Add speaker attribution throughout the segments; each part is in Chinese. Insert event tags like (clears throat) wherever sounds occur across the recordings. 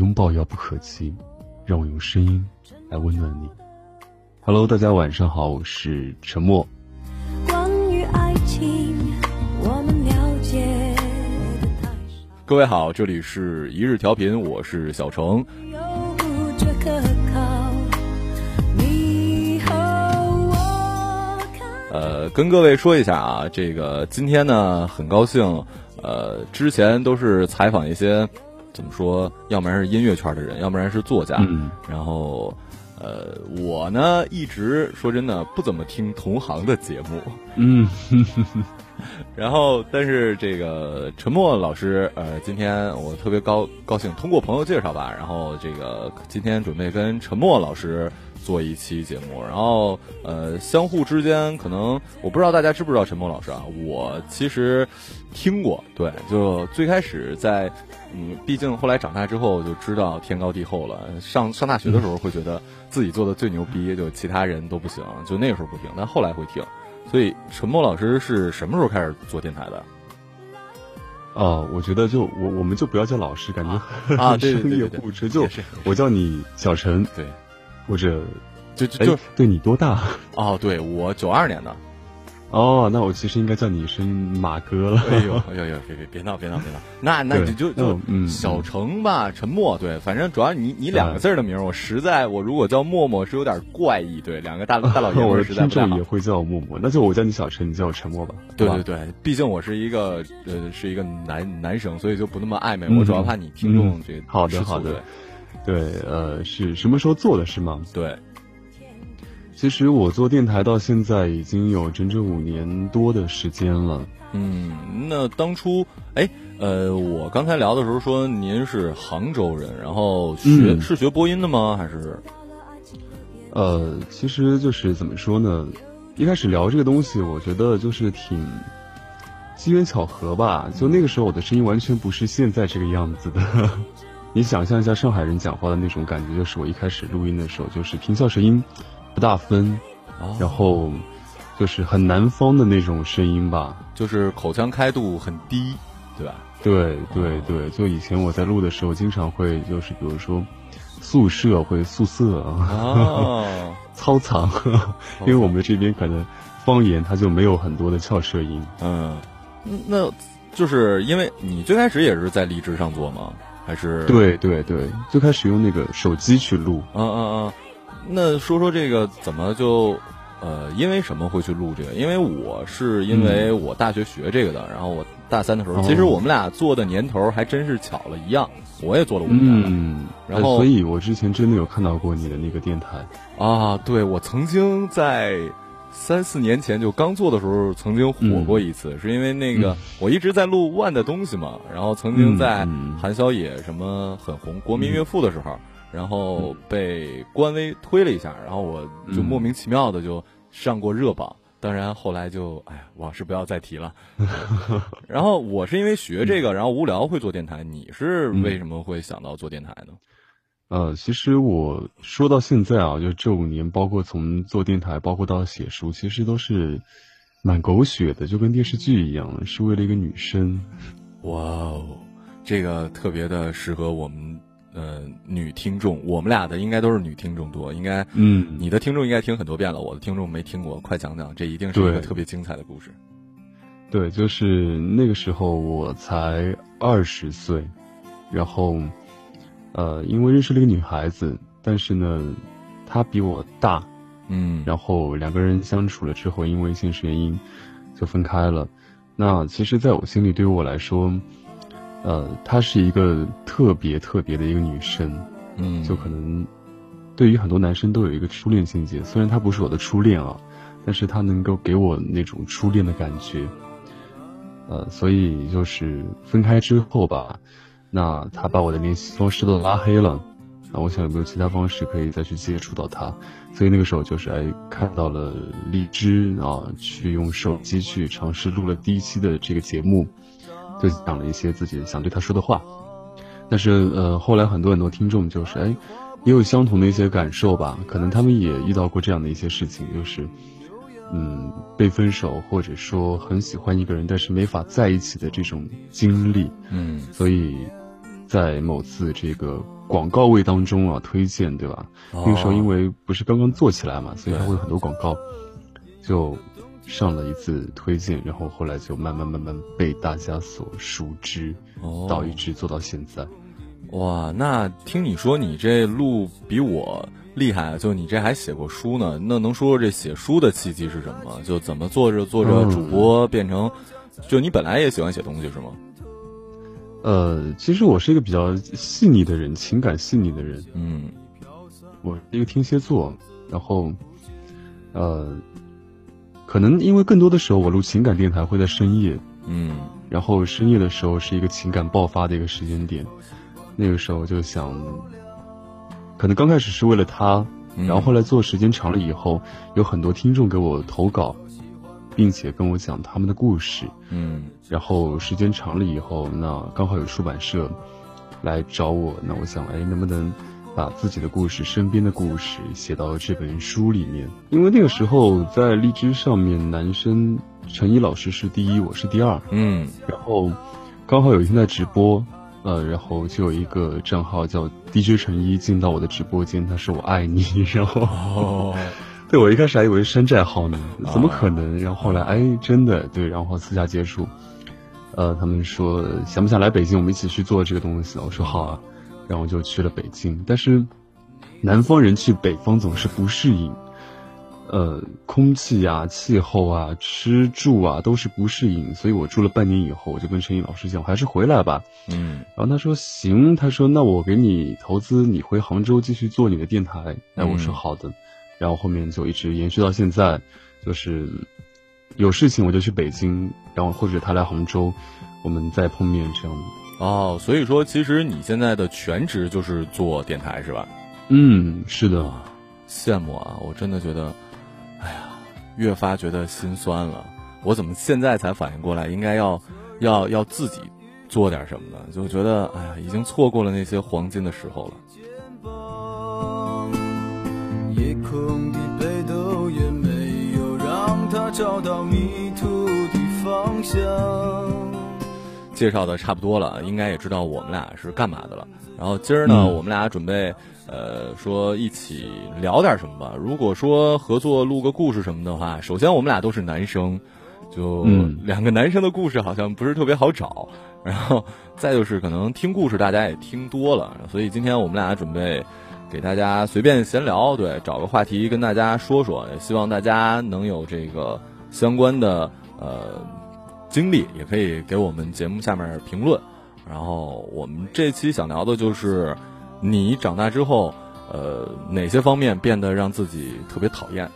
Speaker 1: 拥抱遥不可及，让我用声音来温暖你。Hello，大家晚上好，我是沉默。
Speaker 2: 关于爱情，我们了解的太少。
Speaker 3: 各位好，这里是一日调频，我是小程。呃，跟各位说一下啊，这个今天呢，很高兴，呃，之前都是采访一些怎么说，要不然是音乐圈的人，要不然是作家，
Speaker 1: 嗯
Speaker 3: 然后。呃，我呢一直说真的不怎么听同行的节目，
Speaker 1: 嗯，(laughs)
Speaker 3: 然后，但是这个陈默老师，呃，今天我特别高高兴，通过朋友介绍吧，然后这个今天准备跟陈默老师做一期节目，然后呃，相互之间可能我不知道大家知不知道陈默老师啊，我其实听过，对，就最开始在嗯，毕竟后来长大之后就知道天高地厚了，上上大学的时候会觉得自己做的最牛逼，就其他人都不行，就那个时候不听，但后来会听。所以陈默老师是什么时候开始做电台的？
Speaker 1: 哦，我觉得就我我们就不要叫老师，感觉
Speaker 3: 啊对对对对对，(laughs)
Speaker 1: 就
Speaker 3: 是
Speaker 1: 我叫你小陈，
Speaker 3: 对，
Speaker 1: 或者哎
Speaker 3: 就就就，
Speaker 1: 对你多大？(laughs)
Speaker 3: 哦，对我九二年的。
Speaker 1: 哦，那我其实应该叫你一声马哥了。(laughs)
Speaker 3: 哎呦，哎呦呦，别别别闹，别闹，别闹。那那你就就
Speaker 1: 嗯
Speaker 3: 小程吧，沉默，对，反正主要你你两个字儿的名儿，我实在我如果叫默默是有点怪异，对，两个大大老爷们儿
Speaker 1: 我
Speaker 3: 实在不太好
Speaker 1: 也。会叫我默默，那就我叫你小陈，你叫我沉默吧。
Speaker 3: 对对对，毕竟我是一个呃是一个男男生，所以就不那么暧昧。
Speaker 1: 嗯
Speaker 3: 我主要怕你听众
Speaker 1: 嗯
Speaker 3: 这
Speaker 1: 好的好的对，呃，是什么时候做的是吗？
Speaker 3: 对，
Speaker 1: 其实我做电台到现在已经有整整五年多的时间了。
Speaker 3: 嗯，那当初哎呃，我刚才聊的时候说您是杭州人，然后学、
Speaker 1: 嗯
Speaker 3: 是学播音的吗？还是
Speaker 1: 呃，其实就是怎么说呢？一开始聊这个东西，我觉得就是挺机缘巧合吧。就那个时候，我的声音完全不是现在这个样子的。你想象一下上海人讲话的那种感觉，就是我一开始录音的时候，就是平翘舌音不大分，
Speaker 3: 哦
Speaker 1: 然后就是很南方的那种声音吧。
Speaker 3: 就是口腔开度很低，对吧？
Speaker 1: 对对对，就以前我在录的时候，经常会就是比如说宿舍会宿舍啊。
Speaker 3: 哦，(laughs)
Speaker 1: 操场，因为我们这边可能方言它就没有很多的翘舌音。
Speaker 3: 嗯，那就是因为你最开始也是在荔枝上做吗？还是？
Speaker 1: 对对对，最开始用那个手机去录，
Speaker 3: 嗯嗯嗯，那说说这个怎么就呃，因为什么会去录这个？因为我是因为我大学学这个的，然后我大三的时候，
Speaker 1: 哦
Speaker 3: 其实我们俩做的年头还真是巧了一样，我也做了五年了。
Speaker 1: 嗯，
Speaker 3: 然后
Speaker 1: 呃所以我之前真的有看到过你的那个电台，
Speaker 3: 啊，对，我曾经在三四年前就刚做的时候，曾经火过一次，是因为那个、
Speaker 1: 嗯
Speaker 3: 我一直在录万的东西嘛，然后曾经在韩小野什么很红国民岳父的时候，然后被官微推了一下，然后我就
Speaker 1: 嗯
Speaker 3: 莫名其妙的就上过热榜。当然，后来就哎呀，往事不要再提了。(laughs) 然后我是因为学这个，然后无聊会做电台。你是为什么会想到做电台呢？
Speaker 1: 呃，其实我说到现在啊，就这五年，包括从做电台，包括到写书，其实都是蛮狗血的，就跟电视剧一样，是为了一个女生。
Speaker 3: 哇哦，这个特别的适合我们呃女听众，我们俩的应该都是女听众多，应该
Speaker 1: 嗯
Speaker 3: 你的听众应该听很多遍了，我的听众没听过，快讲讲，这一定是一个特别精彩的故事。
Speaker 1: 对，就是那个时候我才二十岁，然后，呃，因为认识了一个女孩子，但是呢，她比我大，
Speaker 3: 嗯，
Speaker 1: 然后两个人相处了之后，因为现实原因就分开了。那其实，在我心里，对于我来说，呃，她是一个特别特别的一个女生，
Speaker 3: 嗯，
Speaker 1: 就可能对于很多男生都有一个初恋情节。虽然她不是我的初恋啊，但是她能够给我那种初恋的感觉。呃，所以就是分开之后吧，那他把我的联系方式都拉黑了。那，我想有没有其他方式可以再去接触到他？所以那个时候就是哎看到了荔枝啊，去用手机去尝试录了第一期的这个节目，就讲了一些自己想对他说的话。但是呃，后来很多很多听众就是哎，也有相同的一些感受吧，可能他们也遇到过这样的一些事情，就是嗯，被分手或者说很喜欢一个人，但是没法在一起的这种经历。
Speaker 3: 嗯，
Speaker 1: 所以在某次这个广告位当中啊，推荐对吧？那个时候因为不是刚刚做起来嘛，所以它会有很多广告，就上了一次推荐，然后后来就慢慢慢慢被大家所熟知，到一直做到现在。
Speaker 3: 哇，那听你说你这路比我。厉害，就你这还写过书呢？那能说说这写书的契机是什么？就怎么做着做着主播变成，就你本来也喜欢写东西是吗？
Speaker 1: 呃，其实我是一个比较细腻的人，情感细腻的人。
Speaker 3: 嗯，
Speaker 1: 我是一个天蝎座，然后，呃，可能因为更多的时候我录情感电台会在深夜，
Speaker 3: 嗯，
Speaker 1: 然后深夜的时候是一个情感爆发的一个时间点，那个时候就想。可能刚开始是为了他，然后后来做时间长了以后，有很多听众给我投稿，并且跟我讲他们的故事。
Speaker 3: 嗯，
Speaker 1: 然后时间长了以后，那刚好有出版社来找我，那我想，哎，能不能把自己的故事、身边的故事写到这本书里面？因为那个时候在荔枝上面，男生陈一老师是第一，我是第二。
Speaker 3: 嗯，
Speaker 1: 然后刚好有一天在直播。呃，然后就有一个账号叫 DJ 陈一进到我的直播间，他说我爱你，然后，对我一开始还以为山寨号呢，怎么可能？然后后来哎，真的对，然后私下接触，呃，他们说想不想来北京，我们一起去做这个东西？我说好啊，然后我就去了北京。但是南方人去北方总是不适应。呃，空气啊，气候啊，吃住啊，都是不适应，所以我住了半年以后，我就跟陈毅老师讲，我还是回来吧。
Speaker 3: 嗯，
Speaker 1: 然后他说行，他说那我给你投资，你回杭州继续做你的电台。哎，我说好的。然后后面就一直延续到现在，就是有事情我就去北京，然后或者他来杭州，我们再碰面这样子。
Speaker 3: 哦，所以说其实你现在的全职就是做电台是吧？
Speaker 1: 嗯，是的。
Speaker 3: 羡慕啊，我真的觉得。哎呀，越发觉得心酸了。我怎么现在才反应过来，应该要，要要自己做点什么呢？就觉得哎呀，已经错过了那些黄金的时候了。空的北斗也没有让他找到迷途的方向。介绍的差不多了，应该也知道我们俩是干嘛的了。然后今儿呢，我们俩准备。呃，说一起聊点什么吧。如果说合作录个故事什么的话，首先我们俩都是男生，就两个男生的故事好像不是特别好找。然后再就是可能听故事大家也听多了，所以今天我们俩准备给大家随便闲聊，对，找个话题跟大家说说。也希望大家能有这个相关的呃经历，也可以给我们节目下面评论。然后我们这期想聊的就是。你长大之后，呃，哪些方面变得让自己特别讨厌？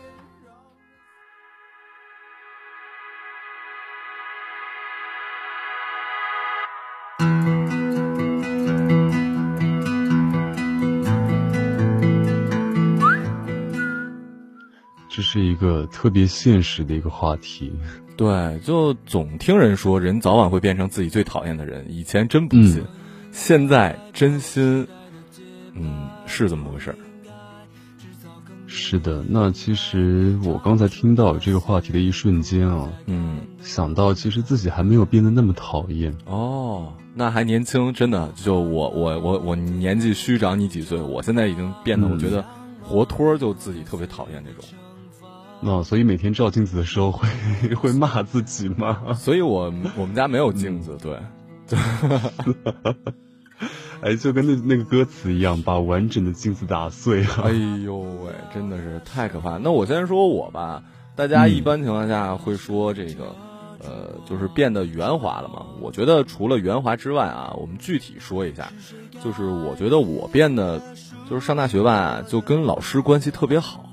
Speaker 1: 一个特别现实的一个话题。(laughs)
Speaker 3: 对，就总听人说，人早晚会变成自己最讨厌的人。以前真不信，现在真心。嗯，是这么回事儿。
Speaker 1: 是的，那其实我刚才听到这个话题的一瞬间啊，
Speaker 3: 嗯，
Speaker 1: 想到其实自己还没有变得那么讨厌
Speaker 3: 哦，那还年轻，真的，就我我我我年纪虚长你几岁，我现在已经变得我觉得活脱就自己特别讨厌那种。
Speaker 1: 那所以每天照镜子的时候会 (laughs) 会骂自己吗？
Speaker 3: 所以我我们家没有镜子，对。(laughs)
Speaker 1: 哎，就跟那那个歌词一样，把完整的镜子打碎。
Speaker 3: 哎呦喂，真的是太可怕。那我先说我吧，大家一般情况下会说这个，呃，就是变得圆滑了嘛。我觉得除了圆滑之外啊，我们具体说一下，就是我觉得我变得，就是上大学吧，就跟老师关系特别好，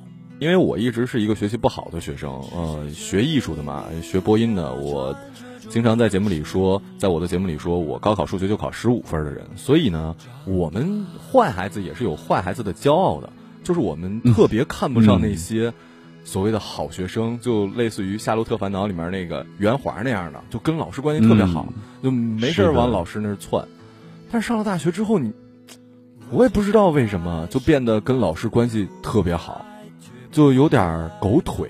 Speaker 3: 因为我一直是一个学习不好的学生，呃，学艺术的嘛，学播音的，我。经常在节目里说，在我的节目里说，我高考数学就考十五分的人。所以呢，我们坏孩子也是有坏孩子的骄傲的，就是我们特别看不上那些所谓的好学生，就类似于《夏洛特烦恼》里面那个圆滑那样的，就跟老师关系特别好，就没事往老师那儿窜。但是上了大学之后，你我也不知道为什么就变得跟老师关系特别好，就有点狗腿。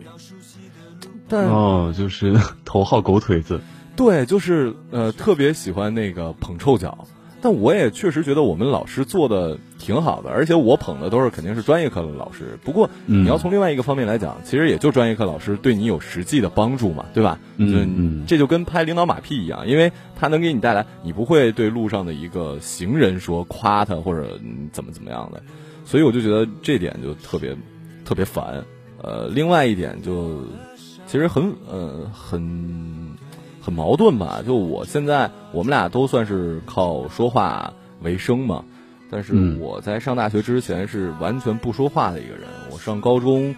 Speaker 3: 但
Speaker 1: 哦，就是 (laughs) 头号狗腿子。
Speaker 3: 对，就是呃，特别喜欢那个捧臭脚。但我也确实觉得我们老师做的挺好的，而且我捧的都是肯定是专业课的老师。不过你要从另外一个方面来讲，其实也就专业课老师对你有实际的帮助嘛，对吧？
Speaker 1: 嗯，
Speaker 3: 这就跟拍领导马屁一样，因为他能给你带来，你不会对路上的一个行人说夸他或者怎么怎么样的。所以我就觉得这点就特别特别烦。呃，另外一点就其实很呃很。很矛盾吧？就我现在，我们俩都算是靠说话为生嘛。但是我在上大学之前是完全不说话的一个人。我上高中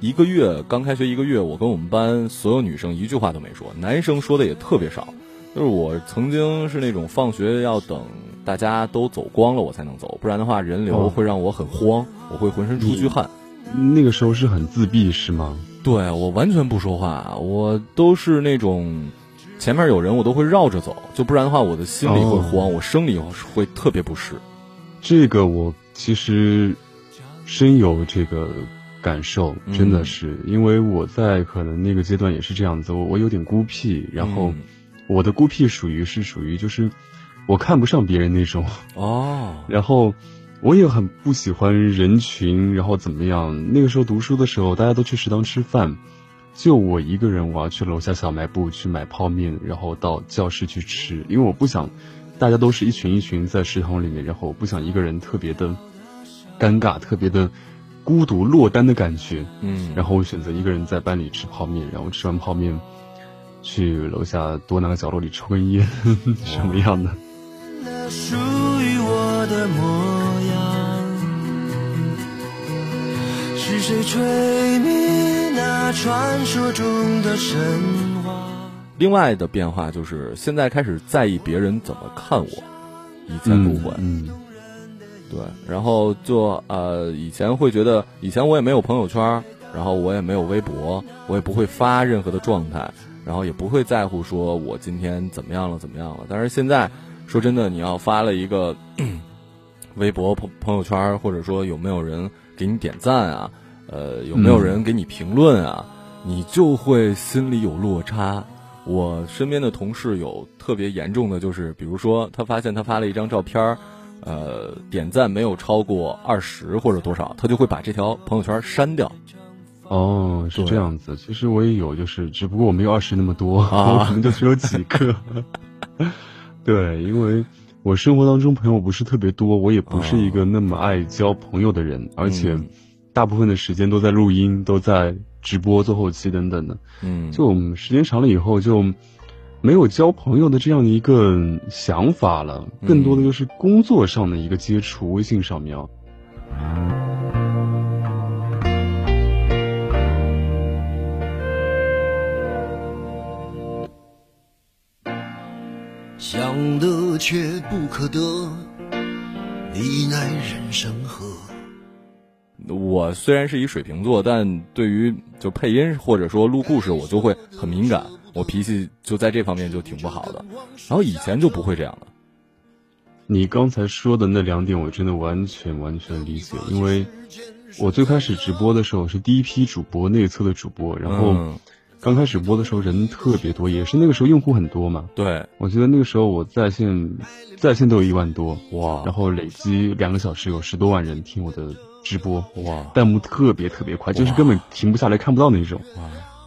Speaker 3: 一个月，刚开学一个月，我跟我们班所有女生一句话都没说，男生说的也特别少。就是我曾经是那种放学要等大家都走光了我才能走，不然的话人流会让我很慌，我会浑身出虚汗。
Speaker 1: 那个时候是很自闭是吗？
Speaker 3: 对我完全不说话，我都是那种。前面有人，我都会绕着走，就不然的话，我的心里会慌，我生理会特别不适。
Speaker 1: 这个我其实深有这个感受，真的是，因为我在可能那个阶段也是这样子，我我有点孤僻，然后我的孤僻属于是属于就是我看不上别人那种
Speaker 3: 哦，(laughs)
Speaker 1: 然后我也很不喜欢人群，然后怎么样？那个时候读书的时候，大家都去食堂吃饭。就我一个人，我要去楼下小卖部去买泡面，然后到教室去吃，因为我不想大家都是一群一群在食堂里面，然后我不想一个人特别的尴尬，特别的孤独落单的感觉。
Speaker 3: 嗯，
Speaker 1: 然后我选择一个人在班里吃泡面，然后吃完泡面去楼下多拿个角落里抽根烟，什么样的？属于我的模
Speaker 3: 谁吹灭？那传说中的神话。另外的变化就是，现在开始在意别人怎么看我，以前不会。
Speaker 1: 嗯，
Speaker 3: 对，然后就呃，以前会觉得，以前我也没有朋友圈，然后我也没有微博，我也不会发任何的状态，然后也不会在乎说我今天怎么样了，怎么样了。但是现在，说真的，你要发了一个 (clears throat) 微博朋朋友圈，或者说有没有人给你点赞啊？呃，有没有人给你评论啊？你就会心里有落差。我身边的同事有特别严重的，就是比如说他发现他发了一张照片，呃，点赞没有超过二十或者多少，他就会把这条朋友圈删掉。
Speaker 1: 哦，是这样子。其实我也有，就是只不过我没有二十那么多，我可能就只有几个。(laughs) 对，因为我生活当中朋友不是特别多，我也不是一个那么爱交朋友的人，而且。大部分的时间都在录音，都在直播做后期等等的，
Speaker 3: 嗯，
Speaker 1: 就我们时间长了以后就没有交朋友的这样的一个想法了，更多的就是工作上的一个接触，微信上面。想得却不可得，你奈人生何？我虽然是一水瓶座，但对于就配音或者说录故事，我就会很敏感，我脾气就在这方面就挺不好的。然后以前就不会这样的。你刚才说的那两点，我真的完全完全理解，因为我最开始直播的时候是第一批主播内测的主播，然后刚开始播的时候人特别多，也是那个时候用户很多嘛。
Speaker 3: 对，
Speaker 1: 我记得那个时候我在线在线都有一万多
Speaker 3: 哇，
Speaker 1: 然后累积两个小时有十多万人听我的。直播
Speaker 3: 哇，
Speaker 1: 弹幕特别特别快，就是根本停不下来，看不到那种。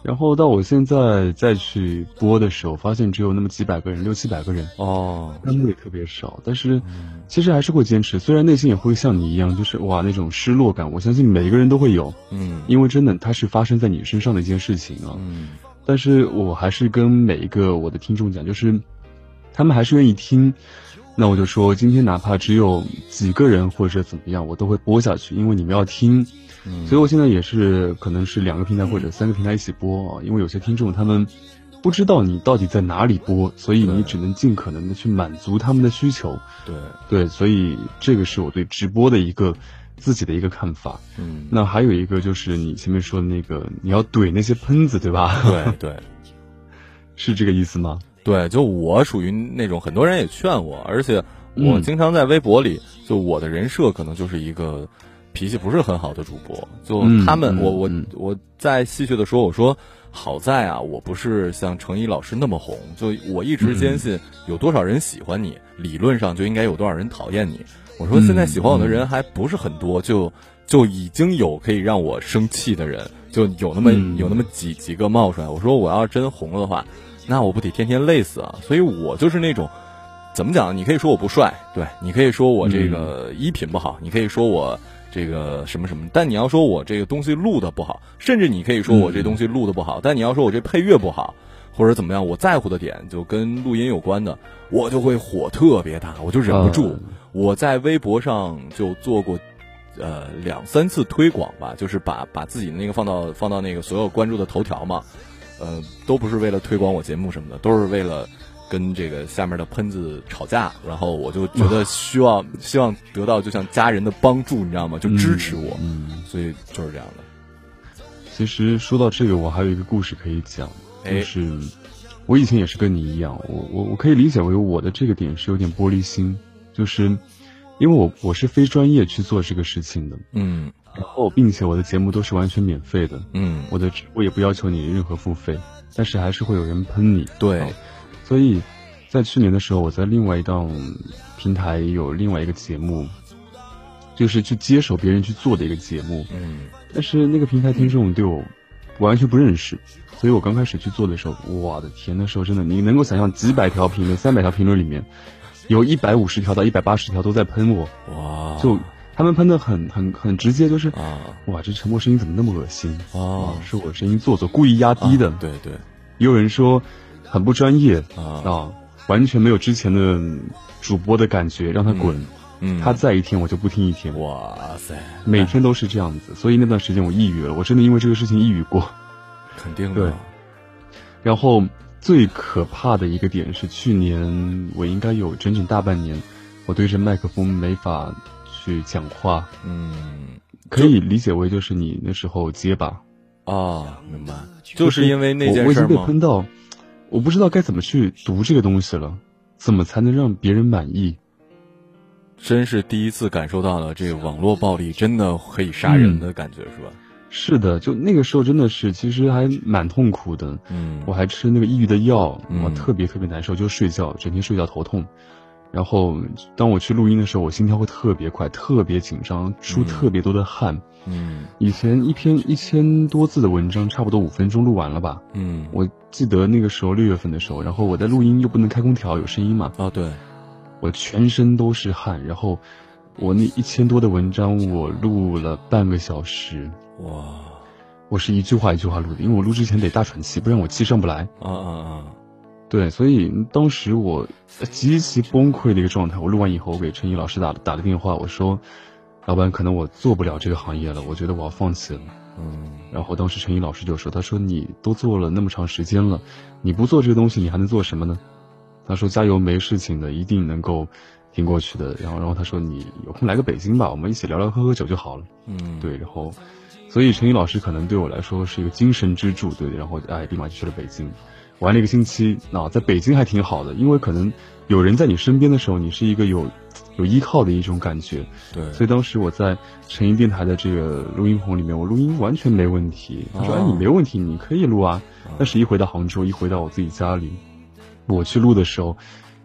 Speaker 1: 然后到我现在再去播的时候，发现只有那么几百个人，六七百个人
Speaker 3: 哦，
Speaker 1: 弹幕也特别少。但是其实还是会坚持，虽然内心也会像你一样，就是哇那种失落感，我相信每一个人都会有。
Speaker 3: 嗯，
Speaker 1: 因为真的它是发生在你身上的一件事情啊。
Speaker 3: 嗯，
Speaker 1: 但是我还是跟每一个我的听众讲，就是他们还是愿意听。那我就说，今天哪怕只有几个人或者怎么样，我都会播下去，因为你们要听。所以我现在也是可能是两个平台或者三个平台一起播啊，因为有些听众他们不知道你到底在哪里播，所以你只能尽可能的去满足他们的需求。
Speaker 3: 对
Speaker 1: 对，所以这个是我对直播的一个自己的一个看法。
Speaker 3: 嗯，
Speaker 1: 那还有一个就是你前面说的那个，你要怼那些喷子，对吧？
Speaker 3: 对对，(laughs)
Speaker 1: 是这个意思吗？
Speaker 3: 对，就我属于那种很多人也劝我，而且我经常在微博里，就我的人设可能就是一个脾气不是很好的主播。就
Speaker 1: 嗯
Speaker 3: 他们，
Speaker 1: 嗯
Speaker 3: 我我
Speaker 1: 嗯
Speaker 3: 我在戏谑的说，我说好在啊，我不是像程一老师那么红。就我一直坚信，有多少人喜欢你，理论上就应该有多少人讨厌你。我说现在喜欢我的人还不是很多，就就已经有可以让我生气的人，就有那么、
Speaker 1: 嗯
Speaker 3: 有那么几几个冒出来。我说我要真红了的话，那我不得天天累死啊！所以我就是那种。怎么讲？你可以说我不帅，对你可以说我这个衣品不好，你可以说我这个什么什么，但你要说我这个东西录的不好，甚至你可以说我这东西录的不好，但你要说我这配乐不好，或者怎么样，我在乎的点就跟录音有关的，我就会火特别大，我就忍不住。我在微博上就做过。呃，两三次推广吧，就是把把自己的那个放到放到那个所有关注的头条嘛，呃，都不是为了推广我节目什么的，都是为了跟这个下面的喷子吵架，然后我就觉得希望希望得到就像家人的帮助，你知道吗？就支持我，
Speaker 1: 嗯，
Speaker 3: 所以就是这样的。
Speaker 1: 其实说到这个，我还有一个故事可以讲，
Speaker 3: 哎
Speaker 1: 就是我以前也是跟你一样，我我我可以理解为我的这个点是有点玻璃心，就是因为我我是非专业去做这个事情的，
Speaker 3: 嗯
Speaker 1: 然后并且我的节目都是完全免费的，
Speaker 3: 嗯，
Speaker 1: 我的直播也不要求你任何付费，但是还是会有人喷你，
Speaker 3: 对。
Speaker 1: 啊，所以在去年的时候，我在另外一档平台有另外一个节目，就是去接手别人去做的一个节目，
Speaker 3: 嗯。
Speaker 1: 但是那个平台听众对我完全不认识，所以我刚开始去做的时候，我的天，那时候真的，你能够想象几百条评论、三百条评论里面，有一百五十条到一百八十条都在喷我，
Speaker 3: 哇，
Speaker 1: 就他们喷的很很很直接，就是
Speaker 3: 啊。
Speaker 1: 哇，这沉默声音怎么那么恶心？
Speaker 3: 啊。
Speaker 1: 是我声音做作，故意压低的。
Speaker 3: 啊对对。
Speaker 1: 也有人说很不专业
Speaker 3: 啊。
Speaker 1: 啊，完全没有之前的主播的感觉，让他滚。
Speaker 3: 嗯，
Speaker 1: 他在一天我就不听一天，
Speaker 3: 哇塞，
Speaker 1: 每天都是这样子，所以那段时间我抑郁了，我真的因为这个事情抑郁过。
Speaker 3: 肯定
Speaker 1: 对。
Speaker 3: 的，
Speaker 1: 然后最可怕的一个点是，去年我应该有整整大半年，我对着麦克风没法去讲话，
Speaker 3: 嗯
Speaker 1: 可以理解为就是你那时候结巴，
Speaker 3: 啊，明白，就是因为那件事
Speaker 1: 我我已经被？喷到，我不知道该怎么去读这个东西了，怎么才能让别人满意？
Speaker 3: 真是第一次感受到了这个网络暴力真的可以杀人的感觉，是吧？
Speaker 1: 是的，就那个时候真的是，其实还蛮痛苦的。
Speaker 3: 嗯，
Speaker 1: 我还吃那个抑郁的药，
Speaker 3: 嗯
Speaker 1: 我特别特别难受，就睡觉，整天睡觉头痛。然后当我去录音的时候，我心跳会特别快，特别紧张，出
Speaker 3: 嗯
Speaker 1: 特别多的汗。
Speaker 3: 嗯
Speaker 1: 以前一篇一千多字的文章，差不多五分钟录完了吧？
Speaker 3: 嗯，
Speaker 1: 我记得那个时候六月份的时候，然后我在录音又不能开空调，有声音嘛，
Speaker 3: 哦对，
Speaker 1: 我全身都是汗，然后我那一千多的文章我录了半个小时，
Speaker 3: 哇
Speaker 1: 我是一句话一句话录的，因为我录之前得大喘气，不然我气上不来。
Speaker 3: 啊啊啊，
Speaker 1: 对，所以当时我极其崩溃的一个状态。我录完以后，我给陈毅老师打打了电话，我说：“老板，可能我做不了这个行业了，我觉得我要放弃了。”
Speaker 3: 嗯
Speaker 1: 然后当时陈毅老师就说：“他说你都做了那么长时间了，你不做这个东西，你还能做什么呢？”他说：“加油，没事情的，一定能够挺过去的。”然后，然后他说：“你有空来个北京吧，我们一起聊聊喝喝酒就好了。”
Speaker 3: 嗯，
Speaker 1: 对，然后，所以陈毅老师可能对我来说是一个精神支柱，对，然后哎，立马就去了北京，玩了一个星期，啊，在北京还挺好的，因为可能有人在你身边的时候，你是一个有有依靠的一种感觉，
Speaker 3: 对，
Speaker 1: 所以当时我在成音电台的这个录音棚里面，我录音完全没问题，他说
Speaker 3: 哦
Speaker 1: 哎，你没问题，你可以录啊，但是一回到杭州，一回到我自己家里，我去录的时候，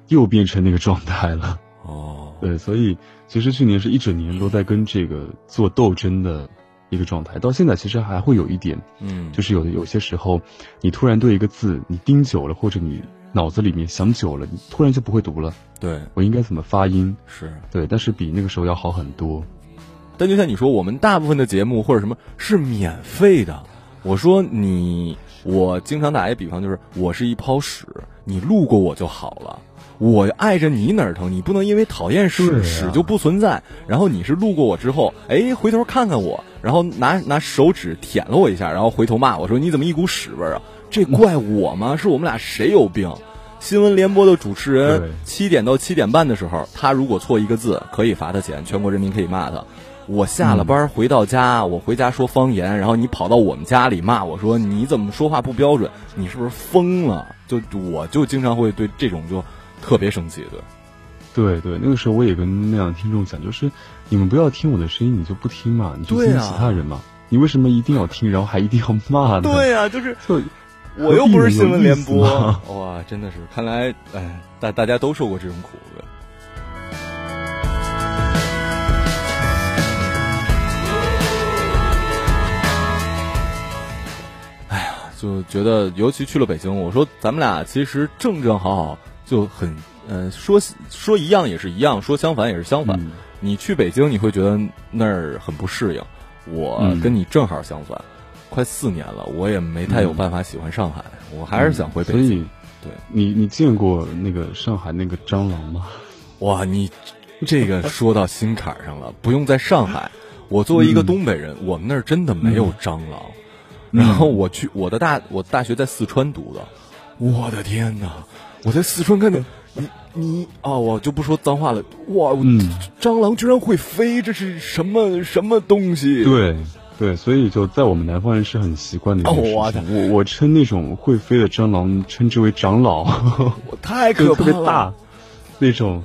Speaker 1: 又变成那个状态了。
Speaker 3: 哦，(laughs)
Speaker 1: 对，所以其实去年是一整年都在跟这个做斗争的一个状态，到现在其实还会有一点，
Speaker 3: 嗯，
Speaker 1: 就是有的有些时候，你突然对一个字你盯久了，或者你脑子里面想久了，你突然就不会读了。
Speaker 3: 对，
Speaker 1: 我应该怎么发音？
Speaker 3: 是。
Speaker 1: 对，但是比那个时候要好很多。
Speaker 3: 但就像你说，我们大部分的节目或者什么是免费的。我说你，我经常打一个比方，就是我是一泡屎，你路过我就好了。我爱着你哪儿疼？你不能因为讨厌屎，屎就不存在。然后你是路过我之后，哎，回头看看我，然后拿拿手指舔了我一下，然后回头骂我说你怎么一股屎味儿啊？这怪我吗？是我们俩谁有病？新闻联播的主持人七点到七点半的时候，他如果错一个字，可以罚他钱，全国人民可以骂他。我下了班回到家，我回家说方言，然后你跑到我们家里骂我说你怎么说话不标准？你是不是疯了？就我就经常会对这种就特别生气，对。
Speaker 1: 对对，那个时候我也跟那样的听众讲，就是你们不要听我的声音，你就不听嘛，你就听其他人嘛。你为什么一定要听，然后还一定要骂呢？
Speaker 3: 对呀、就是
Speaker 1: 就
Speaker 3: 我又不是新闻联播哇，真的是，看来哎，大大家都受过这种苦。对哎呀，就觉得，尤其去了北京，我说咱们俩其实正正好好就很，呃，说说一样也是一样，说相反也是相反。
Speaker 1: 嗯
Speaker 3: 你去北京，你会觉得那儿很不适应。我
Speaker 1: 嗯
Speaker 3: 跟你正好相反，快四年了，我也没太有办法喜欢上海，我还是想回北京。
Speaker 1: 所以，
Speaker 3: 对
Speaker 1: 你你见过那个上海那个蟑螂吗？
Speaker 3: 哇，你这个说到心坎上了，(laughs) 不用在上海，我作为一个东北人，我们那儿真的没有蟑螂。然后我去我的大我大学在四川读的，我的天哪！我在四川看见你你啊，我就不说脏话了，哇，
Speaker 1: 嗯
Speaker 3: 蟑螂居然会飞，这是什么什么东西？
Speaker 1: 对对，所以就在我们南方人是很习惯的一件事情。
Speaker 3: 哦我
Speaker 1: 我我称那种会飞的蟑螂称之为长老，
Speaker 3: 我 (laughs) 太可怕了，(laughs)
Speaker 1: 特别大那种。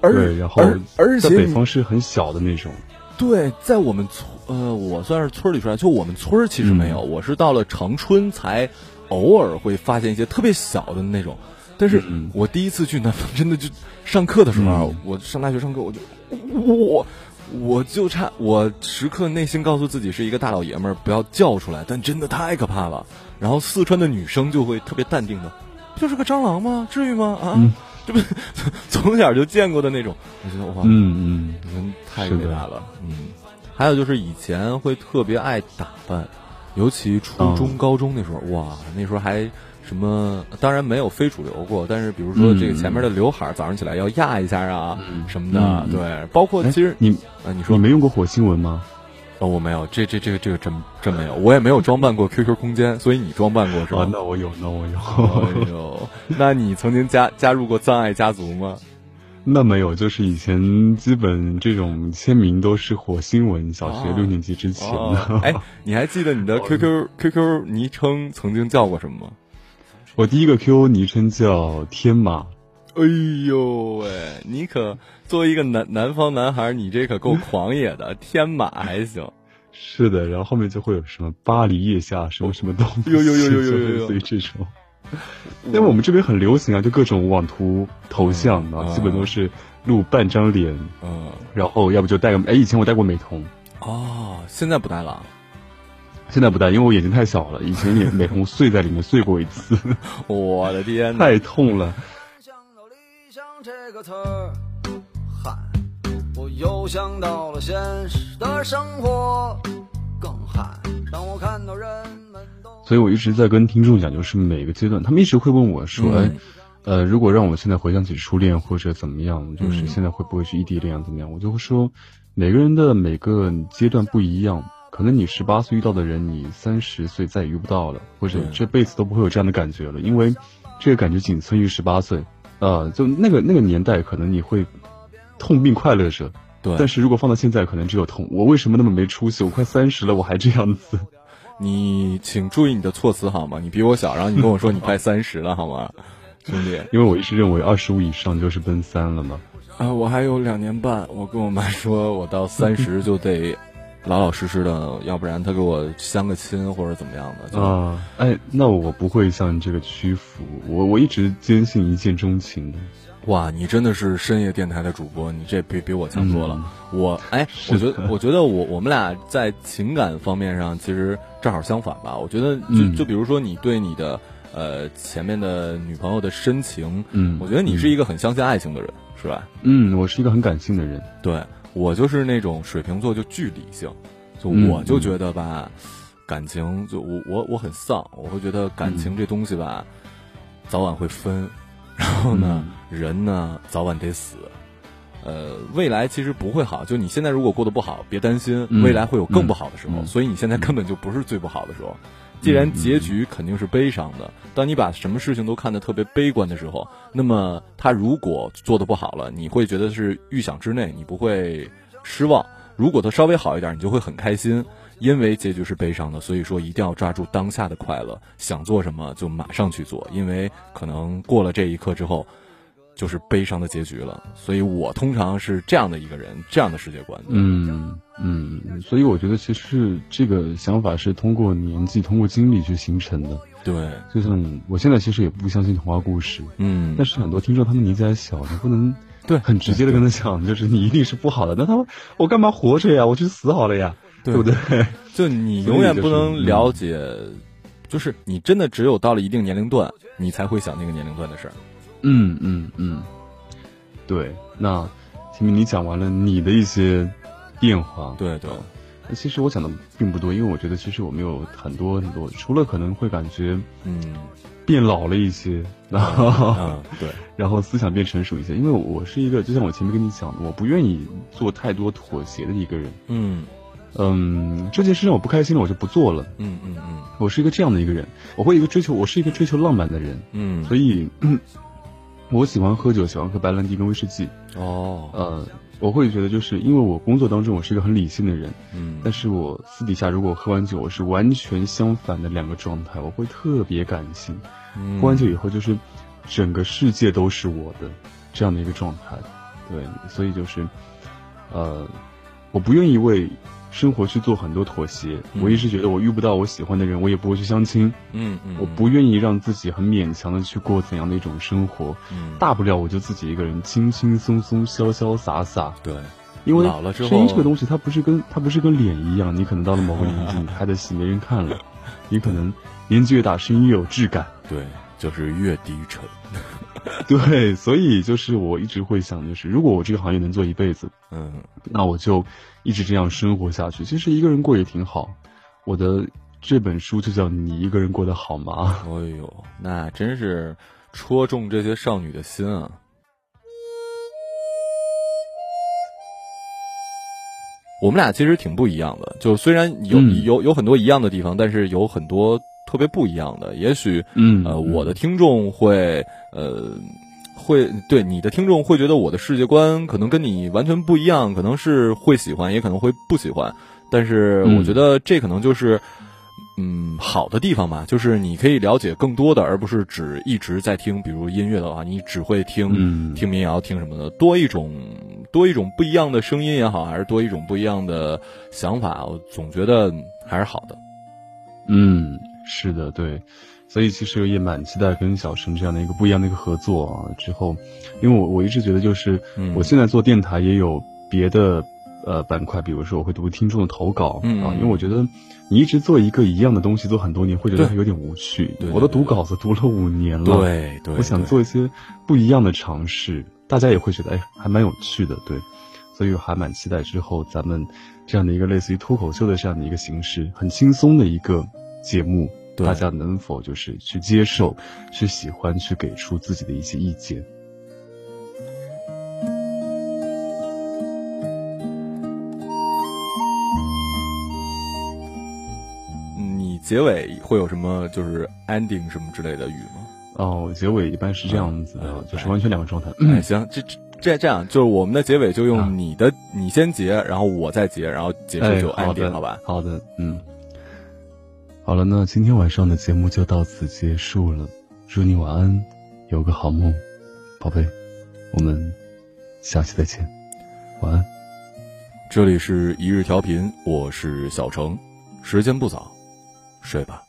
Speaker 3: 而
Speaker 1: 对，然后
Speaker 3: 而而且
Speaker 1: 在北方是很小的那种。
Speaker 3: 对，在我们村，呃，我算是村里出来，就我们村其实没有，
Speaker 1: 嗯
Speaker 3: 我是到了长春才偶尔会发现一些特别小的那种。但是
Speaker 1: 嗯
Speaker 3: 我第一次去南方，(laughs) 真的就上课的时候啊，
Speaker 1: 嗯。
Speaker 3: 我上大学上课，我就我我就差我时刻内心告诉自己是一个大老爷们儿，不要叫出来，但真的太可怕了。然后四川的女生就会特别淡定的，不就是个蟑螂吗？至于吗？啊，
Speaker 1: 嗯。
Speaker 3: 这不 (laughs) 从小就见过的那种，我觉得哇，
Speaker 1: 嗯嗯，
Speaker 3: 你们太伟大了，嗯。还有就是以前会特别爱打扮，尤其初中、
Speaker 1: 嗯
Speaker 3: 高中那时候，哇，那时候还什么，当然没有非主流过，但是比如说这个前面的刘海儿，早上起来要压一下啊、
Speaker 1: 嗯
Speaker 3: 什么的，对，包括
Speaker 1: 哎
Speaker 3: 其实
Speaker 1: 你
Speaker 3: 啊，你说
Speaker 1: 你没用过火星文吗？
Speaker 3: 哦，我没有，这这这个这个真真没有，我也没有装扮过 QQ 空间，所以你装扮过是
Speaker 1: 啊，
Speaker 3: 吧？
Speaker 1: 那我有，那我有。(laughs)
Speaker 3: 哎呦，那你曾经加加入过葬爱家族吗？(laughs)
Speaker 1: 那没有，就是以前基本这种签名都是火星文，小学
Speaker 3: 哦
Speaker 1: 六年级之前
Speaker 3: 哦
Speaker 1: 的。，
Speaker 3: 哎，你还记得你的 (laughs) QQ QQ 昵称曾经叫过什么吗？
Speaker 1: 我第一个 QQ 昵称叫天马，
Speaker 3: 哎呦喂，你可作为一个南南方男孩，你这可够狂野的，(laughs) 天马还行。
Speaker 1: 是的，然后后面就会有什么巴黎腋下什么什么东西，(laughs) 就类似于这种。因为我们这边很流行啊，就各种网图头像啊，
Speaker 3: 嗯
Speaker 1: 基本都是露半张脸，
Speaker 3: 嗯，
Speaker 1: 然后要不就戴个，哎，以前我戴过美瞳，
Speaker 3: 哦，现在不戴了。
Speaker 1: 现在不戴，因为我眼睛太小了，以前脸美瞳碎在里面碎过一次，(laughs)
Speaker 3: 我的天！
Speaker 1: 太痛了。
Speaker 4: 想到理想这个词儿，嗨，我又想到了现实的生活，更嗨。当我看到人们都
Speaker 1: 所以我一直在跟听众讲，就是每个阶段，他们一直会问我说，
Speaker 3: 嗯
Speaker 1: 哎，呃，如果让我现在回想起初恋或者怎么样，就是
Speaker 3: 嗯
Speaker 1: 现在会不会是异地恋啊怎么样？我就会说，每个人的每个阶段不一样，可能你十八岁遇到的人，你三十岁再也遇不到了，或者
Speaker 3: 对
Speaker 1: 这辈子都不会有这样的感觉了，因为这个感觉仅存于十八岁。呃，就那个那个年代，可能你会痛并快乐着，
Speaker 3: 对，
Speaker 1: 但是如果放到现在，可能只有痛。我为什么那么没出息？我快三十了，我还这样子。(laughs)
Speaker 3: 你请注意你的措辞好吗？你比我小，然后你跟我说 (laughs) 你快三十了好吗，兄弟？
Speaker 1: 因为我一直认为二十五以上就是奔三了嘛。
Speaker 3: 啊，我还有两年半，我跟我妈说，我到三十就得老老实实的，要不然他给我相个亲或者怎么样的。就
Speaker 1: 啊，哎，那我不会向你这个屈服，我我一直坚信一见钟情的。
Speaker 3: 哇，你真的是深夜电台的主播，你这比比我强多了。
Speaker 1: 嗯
Speaker 3: 我哎，我觉得，我觉得我我们俩在情感方面上其实正好相反吧。我觉得就、
Speaker 1: 嗯
Speaker 3: 就比如说你对你的呃前面的女朋友的深情，
Speaker 1: 嗯，
Speaker 3: 我觉得你是一个很相信爱情的人，是吧？
Speaker 1: 嗯，我是一个很感性的人。
Speaker 3: 对我就是那种水瓶座就巨理性，就
Speaker 1: 嗯
Speaker 3: 我就觉得吧，感情就我我我很丧，我会觉得感情这东西吧，早晚会分，然后呢，人呢早晚得死。呃，未来其实不会好，就你现在如果过得不好，别担心，
Speaker 1: 嗯
Speaker 3: 未来会有更不好的时候。
Speaker 1: 嗯
Speaker 3: 所以你现在根本就不是最不好的时候。既然结局肯定是悲伤的，当你把什么事情都看得特别悲观的时候，那么他如果做的不好了，你会觉得是预想之内，你不会失望；如果他稍微好一点，你就会很开心，因为结局是悲伤的。所以说，一定要抓住当下的快乐，想做什么就马上去做，因为可能过了这一刻之后，就是悲伤的结局了。所以我通常是这样的一个人，这样的世界观。
Speaker 1: 嗯嗯，所以我觉得其实这个想法是通过年纪、通过经历去形成的。
Speaker 3: 对，
Speaker 1: 就像我现在其实也不相信童话故事，
Speaker 3: 嗯，
Speaker 1: 但是很多听众他们年纪还小，你不能
Speaker 3: 对
Speaker 1: 很直接的跟他讲，就是你一定是不好的。那他我干嘛活着呀？我去死好了呀，对不对？
Speaker 3: 就你永远不能了解，就是你真的只有到了一定年龄段，你才会想那个年龄段的事儿。
Speaker 1: 嗯嗯嗯，对。那前面，你讲完了你的一些变化，
Speaker 3: 对对。
Speaker 1: 那其实我讲的并不多，因为我觉得其实我们有很多很多，除了可能会感觉
Speaker 3: 嗯
Speaker 1: 变老了一些，然后 (laughs)
Speaker 3: 对，(laughs)
Speaker 1: 然后思想变成熟一些。因为我是一个，就像我前面跟你讲的，我不愿意做太多妥协的一个人。
Speaker 3: 嗯
Speaker 1: 嗯，这件事让我不开心了，我就不做了。
Speaker 3: 嗯嗯嗯，
Speaker 1: 我是一个这样的一个人，我会一个追求，我是一个追求浪漫的人。
Speaker 3: 嗯，
Speaker 1: 所以我喜欢喝酒，喜欢喝白兰地跟威士忌。
Speaker 3: 哦，
Speaker 1: 呃。我会觉得，就是因为我工作当中我是一个很理性的人，
Speaker 3: 嗯，
Speaker 1: 但是我私底下如果喝完酒，我是完全相反的两个状态，我会特别感性，喝完酒以后就是整个世界都是我的这样的一个状态，对，所以就是，呃，我不愿意为。生活去做很多妥协，我一直觉得我遇不到我喜欢的人，我也不会去相亲。
Speaker 3: 嗯嗯，
Speaker 1: 我不愿意让自己很勉强的去过怎样的一种生活。
Speaker 3: 嗯，
Speaker 1: 大不了我就自己一个人轻轻松松、潇潇洒洒。
Speaker 3: 对，
Speaker 1: 因为
Speaker 3: 老了之后，
Speaker 1: 声音这个东西它不是跟它不是跟脸一样，你可能到了某个年纪，你拍的戏没人看了，(laughs) 你可能年纪越大，声音越有质感。
Speaker 3: 对，就是越低沉。(laughs)
Speaker 1: 对，所以就是我一直会想，就是如果我这个行业能做一辈子，
Speaker 3: 嗯，
Speaker 1: 那我就一直这样生活下去。其实一个人过也挺好。我的这本书就叫《你一个人过得好吗》。
Speaker 3: 哎呦，那真是戳中这些少女的心啊！我们俩其实挺不一样的，就虽然有有有很多一样的地方，但是有很多。特别不一样的，也许，
Speaker 1: 嗯，
Speaker 3: 呃，我的听众会，呃，会对你的听众会觉得我的世界观可能跟你完全不一样，可能是会喜欢，也可能会不喜欢。但是我觉得这可能就是，嗯，好的地方吧，就是你可以了解更多的，而不是只一直在听，比如音乐的话，你只会听听民谣，听什么的，多一种多一种不一样的声音也好，还是多一种不一样的想法，我总觉得还是好的。
Speaker 1: 嗯。是的，对，所以其实也蛮期待跟小陈这样的一个不一样的一个合作啊。之后，因为我我一直觉得，就是我现在做电台也有别的呃板块，比如说我会读听众的投稿啊。因为我觉得你一直做一个一样的东西做很多年，会觉得有点无趣。我都读稿子读了五年了，
Speaker 3: 对对，
Speaker 1: 我想做一些不一样的尝试，大家也会觉得哎还蛮有趣的，对。所以我还蛮期待之后咱们这样的一个类似于脱口秀的这样的一个形式，很轻松的一个节目。大家能否就是去接受、去喜欢、去给出自己的一些意见？
Speaker 3: 你结尾会有什么就是 ending 什么之类的语吗？
Speaker 1: 哦，结尾一般是这样子的，就是完全两个状态。
Speaker 3: 嗯，行，这这这样，就是我们的结尾就用你的，你先结，然后我再结，然后结束就 ending，好吧？
Speaker 1: 好的，嗯。好了，那今天晚上的节目就到此结束了。祝你晚安，有个好梦，宝贝。我们下期再见，晚安。
Speaker 3: 这里是一日调频，我是小程，时间不早，睡吧。